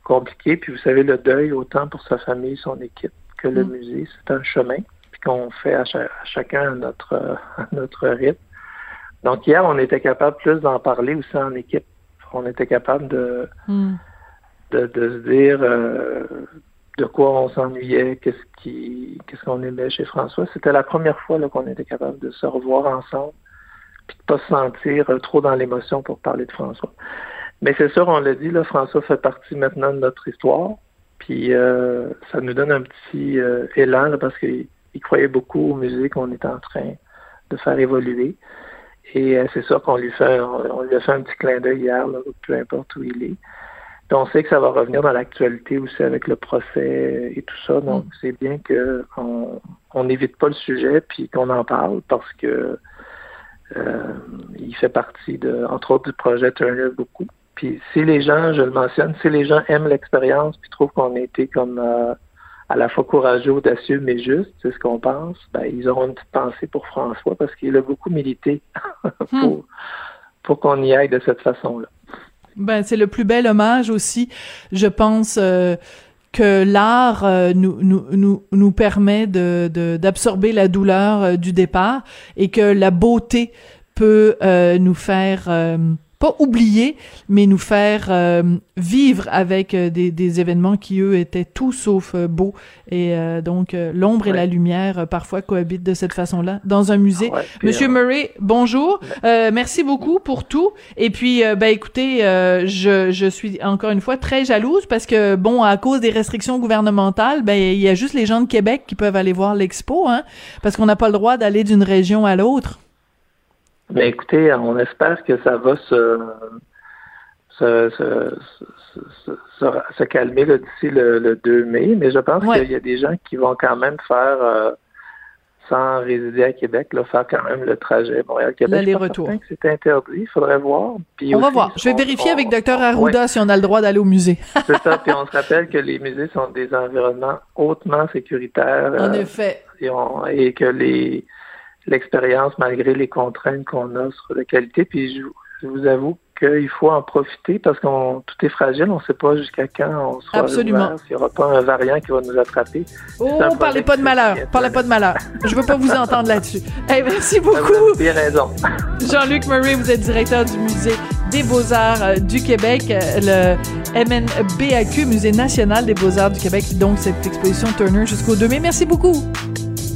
compliquées. Puis vous savez, le deuil, autant pour sa famille, son équipe, que le mm. musée, c'est un chemin qu'on fait à, chacun à notre, notre rythme. Donc hier, on était capable plus d'en parler aussi en équipe. On était capable de, hmm. de, se dire euh, de quoi on s'ennuyait, qu'est-ce qu'on aimait chez François. C'était la première fois qu'on était capable de se revoir ensemble puis de pas se sentir euh, trop dans l'émotion pour parler de François. Mais c'est sûr, on l'a dit, François fait partie maintenant de notre histoire. Puis euh, ça nous donne un petit élan parce que il croyait beaucoup au musée qu'on est en train de faire évoluer. Et euh, c'est ça qu'on lui fait, on, lui a fait un petit clin d'œil hier, peu importe où il est. On sait que ça va revenir dans l'actualité aussi avec le procès et tout ça. Donc, mm. c'est bien qu'on n'évite pas le sujet puis qu'on en parle parce que euh, il fait partie de, entre autres, du projet Turner beaucoup. Puis si les gens, je le mentionne, si les gens aiment l'expérience puis trouvent qu'on a été comme euh, à la fois courageux, audacieux, mais juste, c'est ce qu'on pense, ben, ils auront une petite pensée pour François parce qu'il a beaucoup milité hmm. pour qu'on y aille de cette façon-là. Ben, c'est le plus bel hommage aussi, je pense. Euh, que l'art euh, nous, nous, nous, nous permet de, d'absorber la douleur euh, du départ et que la beauté peut nous faire pas oublier, mais nous faire euh, vivre avec euh, des, des, événements qui, eux, étaient tout sauf euh, beaux. Et donc, l'ombre et la lumière parfois cohabitent de cette façon-là dans un musée. Monsieur Murray, bonjour. merci beaucoup pour tout. Et puis, ben écoutez, je, je suis encore une fois très jalouse parce que, bon, à cause des restrictions gouvernementales, ben il y a juste les gens de Québec qui peuvent aller voir l'expo, hein, parce qu'on n'a pas le droit d'aller d'une région à l'autre. Mais écoutez, on espère que ça va se, se, se, se, calmer d'ici le, 2 mai, mais je pense qu'il y a des gens qui vont quand même faire, euh, sans résider à Québec, là, faire quand même le trajet Montréal-Québec. L'aller-retour. C'est interdit, il faudrait voir. on va voir. Je vais vérifier avec Dr Arruda si on a le droit d'aller au musée. C'est ça, puis on se rappelle que les musées sont des environnements hautement sécuritaires. En euh, effet. et que les l'expérience malgré les contraintes qu'on a sur la qualité. Puis je, vous avoue qu'il faut en profiter parce qu'on tout est fragile, on ne sait pas jusqu'à quand on sera Absolument. S'il n'y aura pas un variant qui va nous attraper. Oh, parlez pas de malheur, parlez pas de malheur. Je veux pas vous entendre là-dessus. merci beaucoup. Vous avez raison. Jean-Luc Murray, vous êtes directeur du musée des Beaux-Arts euh, du Québec. Euh, le MNBAQ, Musée national des beaux-arts du Québec. Donc, cette exposition Turner jusqu'au 2 mai. Merci beaucoup.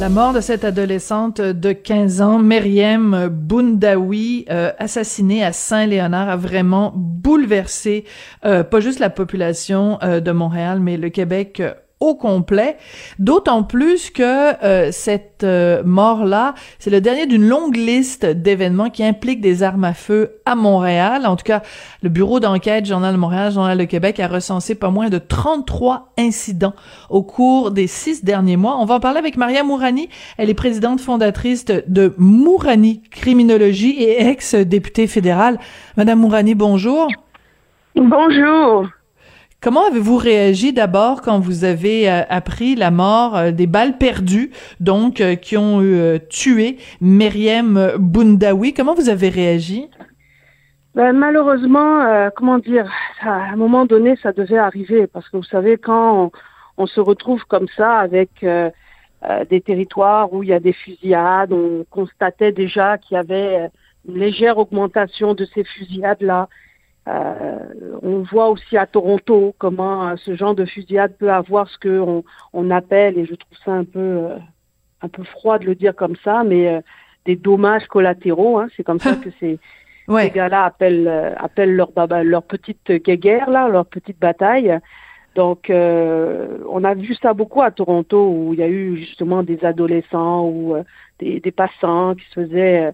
La mort de cette adolescente de 15 ans, Myriam Boundaoui, euh, assassinée à Saint-Léonard, a vraiment bouleversé euh, pas juste la population euh, de Montréal, mais le Québec au complet, d'autant plus que euh, cette euh, mort-là, c'est le dernier d'une longue liste d'événements qui impliquent des armes à feu à Montréal. En tout cas, le bureau d'enquête Journal de Montréal, Journal de Québec a recensé pas moins de 33 incidents au cours des six derniers mois. On va en parler avec Maria Mourani. Elle est présidente fondatrice de Mourani Criminologie et ex-députée fédérale. Madame Mourani, bonjour. Bonjour. Comment avez-vous réagi d'abord quand vous avez euh, appris la mort euh, des balles perdues, donc euh, qui ont tué Myriam Boundaoui? Comment vous avez réagi? Ben, malheureusement, comment dire, à un moment donné, ça devait arriver parce que vous savez quand on, se retrouve comme ça avec des territoires où il y a des fusillades, on constatait déjà qu'il y avait une légère augmentation de ces fusillades là euh, on voit aussi à Toronto comment euh, ce genre de fusillade peut avoir ce que on, appelle, et je trouve ça un peu euh, un peu froid de le dire comme ça, mais des dommages collatéraux. Hein, c'est comme ça que ces, ces gars-là appellent appellent leur leur petite guerre là, leur petite bataille. Donc, on a vu ça beaucoup à Toronto où il y a eu justement des adolescents ou des, des, passants qui se faisaient euh,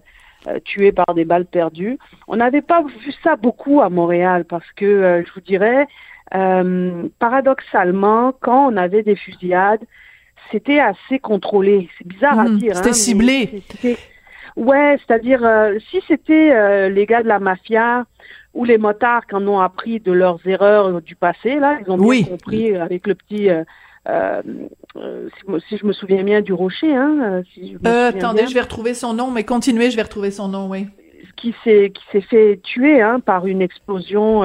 tués par des balles perdues. On n'avait pas vu ça beaucoup à Montréal parce que, euh, je vous dirais, euh, paradoxalement, quand on avait des fusillades, c'était assez contrôlé. C'est bizarre à hmm, dire. C'était hein, ciblé. Ouais, c'est-à-dire si c'était les gars de la mafia ou les motards qui en ont appris de leurs erreurs du passé, là, ils ont bien compris avec le petit euh, euh, si, je me souviens bien du Rocher, hein, euh, attendez, je vais retrouver son nom, mais continuez, je vais retrouver son nom, oui. Qui s'est qui s'est fait tuer hein, par une explosion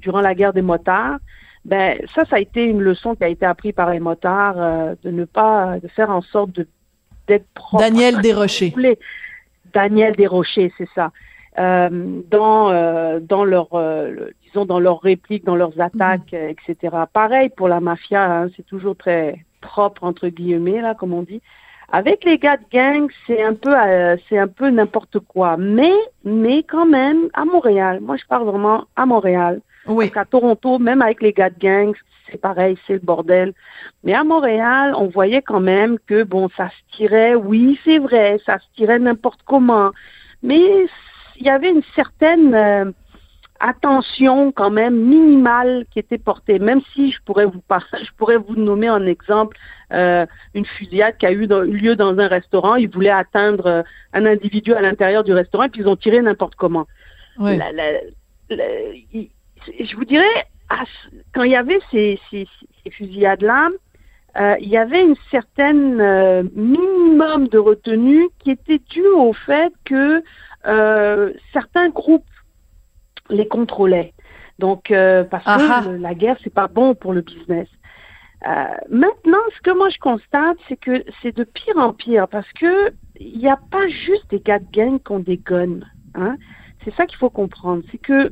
durant la guerre des motards. Ben ça, ça a été une leçon qui a été apprise par les motards de ne pas de faire en sorte de d'être propre. Daniel Desrochers. Daniel Desrochers, c'est ça. Dans dans leur disons, dans leurs répliques, dans leurs attaques, mhm. etc. Pareil pour la mafia, hein, c'est toujours très propre, entre guillemets, là, comme on dit. Avec les gars de gang, c'est un peu, euh, c'est un peu n'importe quoi. Mais, mais quand même, à Montréal, moi je parle vraiment à Montréal. Oui. Parce qu'à Toronto, même avec les gars de gang, c'est pareil, c'est le bordel. Mais à Montréal, on voyait quand même que, bon, ça se tirait, oui, c'est vrai, ça se tirait n'importe comment. Mais il y avait une certaine, euh, attention quand même minimale qui était portée, même si je pourrais vous je pourrais vous nommer un exemple euh, une fusillade qui a eu lieu dans un restaurant. Ils voulaient atteindre euh, un individu à l'intérieur du restaurant et puis ils ont tiré n'importe comment. je vous dirais, quand il y avait ces, ces, fusillades-là, euh, il y avait une certaine minimum de retenue qui était due au fait que certains groupes les contrôlait. Donc, euh, parce que la guerre, c'est pas bon pour le business. Euh, maintenant, ce que moi je constate, c'est que c'est de pire en pire parce que il n'y a pas juste des gars de gang des guns. Hein? C'est ça qu'il faut comprendre. C'est que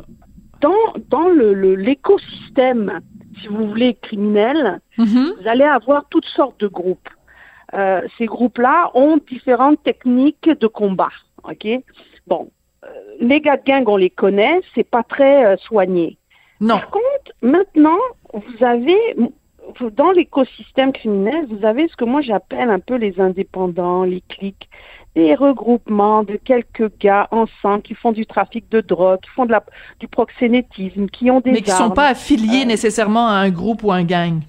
dans, dans le, l'écosystème, si vous voulez, criminel, mm-hmm. vous allez avoir toutes sortes de groupes. Euh, ces groupes-là ont différentes techniques de combat. Ok? Bon, euh, les gars de gang, on les connaît, c'est pas très euh, soigné. Non. Par contre, maintenant, vous avez, dans l'écosystème criminel, vous avez ce que moi j'appelle un peu les indépendants, les clics, des regroupements de quelques gars ensemble qui font du trafic de drogue, qui font de la, du proxénétisme, qui ont des Mais qui ne sont pas affiliés euh, nécessairement à un groupe ou un gang.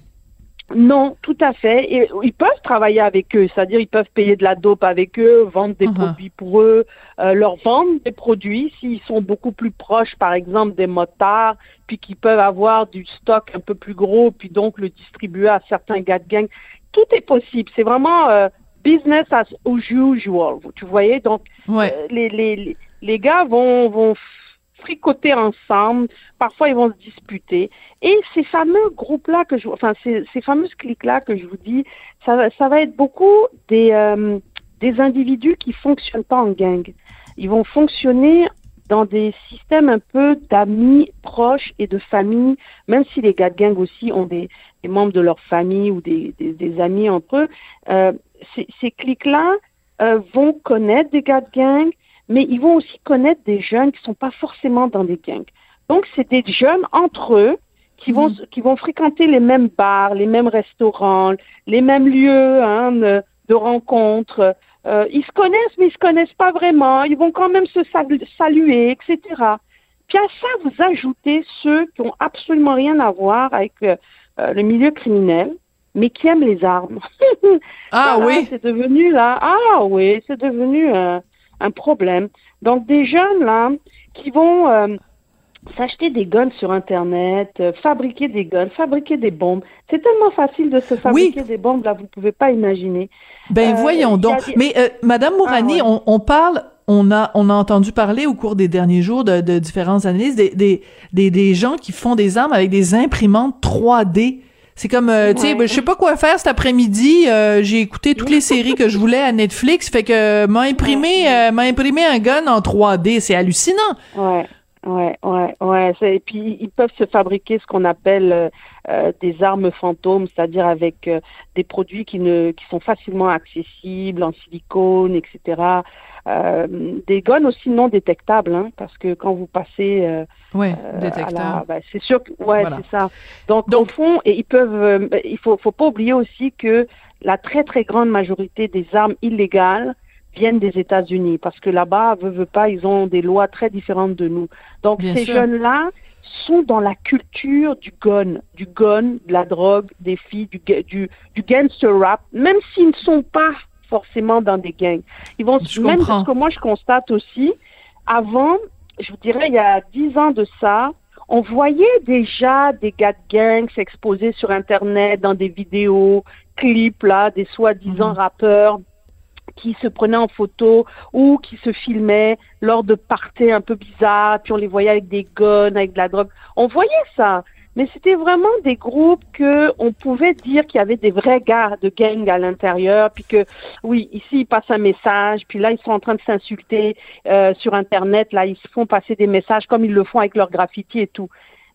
Non, tout à fait. Et ils peuvent travailler avec eux, c'est-à-dire ils peuvent payer de la dope avec eux, vendre des uh-huh. produits pour eux, euh, leur vendre des produits s'ils sont beaucoup plus proches, par exemple des motards, puis qu'ils peuvent avoir du stock un peu plus gros, puis donc le distribuer à certains gars de gang. Tout est possible. C'est vraiment euh, business as usual. Tu voyais donc euh, les, les, les gars vont vont fricoter ensemble, parfois ils vont se disputer. Et ces fameux groupes-là que je, enfin ces, ces fameuses cliques-là que je vous dis, ça, ça va être beaucoup des, euh, des individus qui fonctionnent pas en gang. Ils vont fonctionner dans des systèmes un peu d'amis proches et de famille, même si les gars de gang aussi ont des, des membres de leur famille ou des, des, amis entre eux, euh, ces, ces cliques-là euh, vont connaître des gars de gang, mais ils vont aussi connaître des jeunes qui ne sont pas forcément dans des gangs. Donc, c'est des jeunes entre eux qui vont, mhm. qui vont fréquenter les mêmes bars, les mêmes restaurants, les mêmes lieux hein, de, de rencontres. Euh, ils se connaissent, mais ils se connaissent pas vraiment. Ils vont quand même se saluer, etc. Puis à ça, vous ajoutez ceux qui ont absolument rien à voir avec euh, euh, le milieu criminel, mais qui aiment les armes. ah oui. C'est devenu là. Ah oui, c'est devenu un problème. Donc des jeunes là qui vont euh, s'acheter des guns sur Internet, euh, fabriquer des guns, fabriquer des bombes. C'est tellement facile de se fabriquer des bombes là, vous pouvez pas imaginer. Ben euh, voyons donc. Mais Madame Mourani, ah, on, parle on a, on a entendu parler au cours des derniers jours de, de différentes analyses des, des, des, des, gens qui font des armes avec des imprimantes 3D. C'est comme, euh, tu sais, ben, je sais pas quoi faire cet après-midi. Euh, j'ai écouté toutes les séries que je voulais à Netflix. Fait que m'a imprimé, euh, m'a imprimé un gun en 3D. C'est hallucinant. Ouais. Ouais, ouais, ouais. Et puis ils peuvent se fabriquer ce qu'on appelle des armes fantômes, c'est-à-dire avec des produits qui ne, qui sont facilement accessibles en silicone, etc. Euh, des guns aussi non détectables, hein, parce que quand vous passez euh, ouais, euh, ben, c'est sûr que ouais, c'est ça. Donc, Donc, au fond, et ils peuvent, il faut, faut pas oublier aussi que la très très grande majorité des armes illégales viennent des États-Unis, parce que là-bas, veut, veut pas, ils ont des lois très différentes de nous. Donc ces jeunes-là sont dans la culture du gun, du gun, de la drogue, des filles, du, du, du gangster rap, même s'ils ne sont pas forcément dans des gangs. Ils vont même parce que moi je constate aussi, avant, je vous dirais il y a dix ans de ça, on voyait déjà des gars de gangs s'exposer sur internet dans des vidéos, clips là, des soi-disant mhm. rappeurs qui se prenaient en photo ou qui se filmaient lors de parties un peu bizarres, puis on les voyait avec des guns, avec de la drogue. On voyait ça mais c'était vraiment des groupes que on pouvait dire qu'il y avait des vrais gars de gang à l'intérieur, puis que oui, ici ils passent un message, puis là ils sont en train de s'insulter euh, sur internet, là ils se font passer des messages comme ils le font avec leurs graffiti et tout.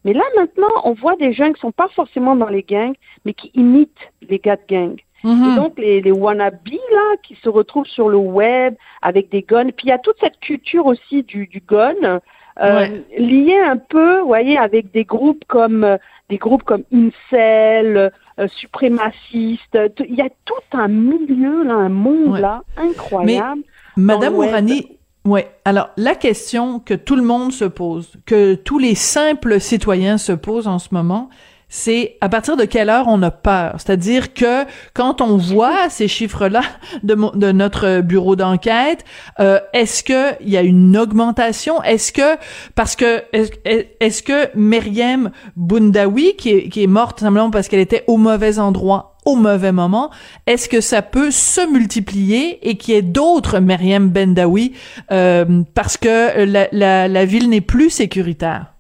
Mais là maintenant, on voit des jeunes qui sont pas forcément dans les gangs, mais qui imitent les gars de gang. Mm-hmm. Et donc les, les wannabes là qui se retrouvent sur le web avec des guns, puis il y a toute cette culture aussi du, du gun euh, lié un peu, vous voyez, avec des groupes comme euh, des groupes comme Incel, euh, suprémacistes. Il y a tout un milieu là, un monde là incroyable. Madame Mourani, ouais. Alors la question que tout le monde se pose, que tous les simples citoyens se posent en ce moment, c'est à partir de quelle heure on a peur. C'est-à-dire que quand on voit ces chiffres-là de, de, notre bureau d'enquête, euh, est-ce que il y a une augmentation? Est-ce que parce que est-ce que Myriam Bundawi qui est, qui est morte simplement parce qu'elle était au mauvais endroit au mauvais moment, est-ce que ça peut se multiplier et qu'il y ait d'autres Myriam Bendawi euh, parce que la, la, la ville n'est plus sécuritaire?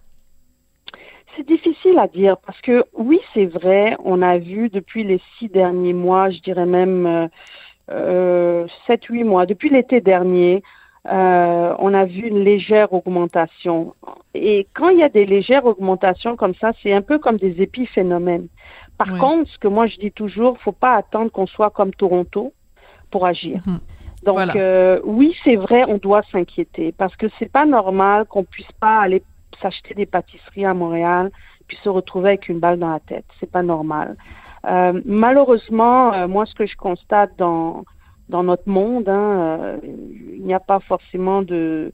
C'est difficile à dire parce que oui, c'est vrai, on a vu depuis les six derniers mois, je dirais même euh, euh, sept, huit mois, depuis l'été dernier, euh, on a vu une légère augmentation. Et quand il y a des légères augmentations comme ça, c'est un peu comme des épiphénomènes. Par contre, ce que moi je dis toujours, faut pas attendre qu'on soit comme Toronto pour agir. Mhm. Donc oui, c'est vrai, on doit s'inquiéter parce que c'est pas normal qu'on puisse pas aller s'acheter des pâtisseries à Montréal puis se retrouver avec une balle dans la tête. C'est pas normal. Euh, malheureusement, euh, moi, ce que je constate dans dans notre monde. Hein, il n'y a pas forcément de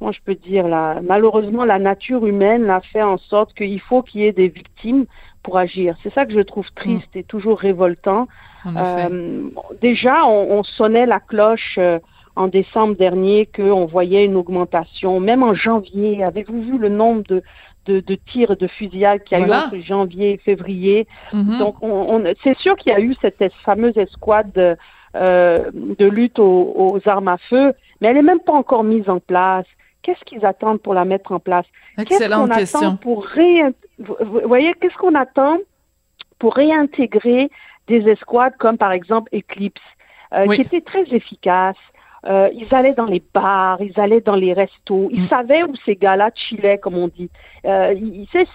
moi je peux dire là, malheureusement la nature humaine a fait en sorte qu'il faut qu'il y ait des victimes pour agir. C'est ça que je trouve triste mm. et toujours révoltant. Euh, déjà, on, sonnait la cloche euh, en décembre dernier qu'on voyait une augmentation. Même en janvier, avez-vous vu le nombre de, de, de tirs de fusillades qu'il y a eu entre janvier et février? Mm-hmm. Donc, on, c'est sûr qu'il y a eu cette fameuse escouade de, euh, de lutte aux, aux, armes à feu, mais elle n'est même pas encore mise en place qu'est-ce qu'ils attendent pour la mettre en place? Excellente qu'est-ce question. Attend pour Vous voyez, qu'est-ce qu'on attend pour réintégrer des escouades comme par exemple Eclipse, euh, qui étaient très efficaces. Euh, ils allaient dans les bars, ils allaient dans les restos, ils mm. savaient où ces gars-là chillaient, comme on dit. Euh,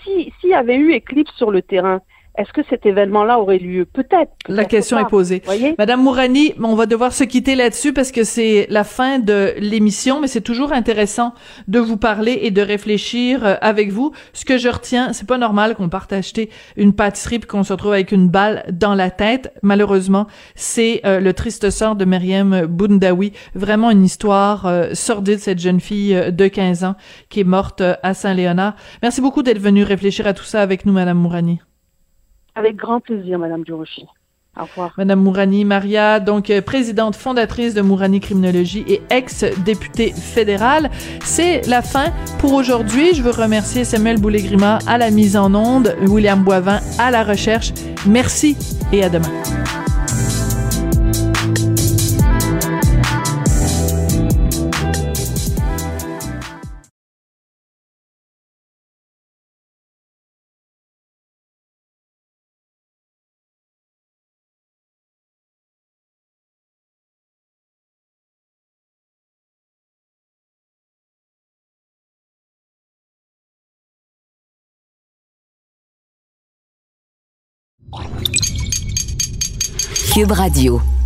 S'il si y avait eu Eclipse sur le terrain, est-ce que cet événement-là aurait lieu? Peut-être. la question est posée. Madame Mourani, on va devoir se quitter là-dessus parce que c'est la fin de l'émission, mais c'est toujours intéressant de vous parler et de réfléchir euh, avec vous. Ce que je retiens, c'est pas normal qu'on parte acheter une pâtisserie puis qu'on se retrouve avec une balle dans la tête. Malheureusement, c'est euh, le triste sort de Myriam Boundawi. Vraiment une histoire euh, sordide, cette jeune fille de 15 ans qui est morte à Saint-Léonard. Merci beaucoup d'être venue réfléchir à tout ça avec nous, Madame Mourani. Avec grand plaisir, Madame Durocher. Au revoir. Madame Mourani Maria, donc euh, présidente fondatrice de Mourani Criminologie et ex-députée fédérale. C'est la fin pour aujourd'hui. Je veux remercier Samuel Boulay-Grima à la mise en onde, William Boivin à la recherche. Merci et à demain. Cube Radio.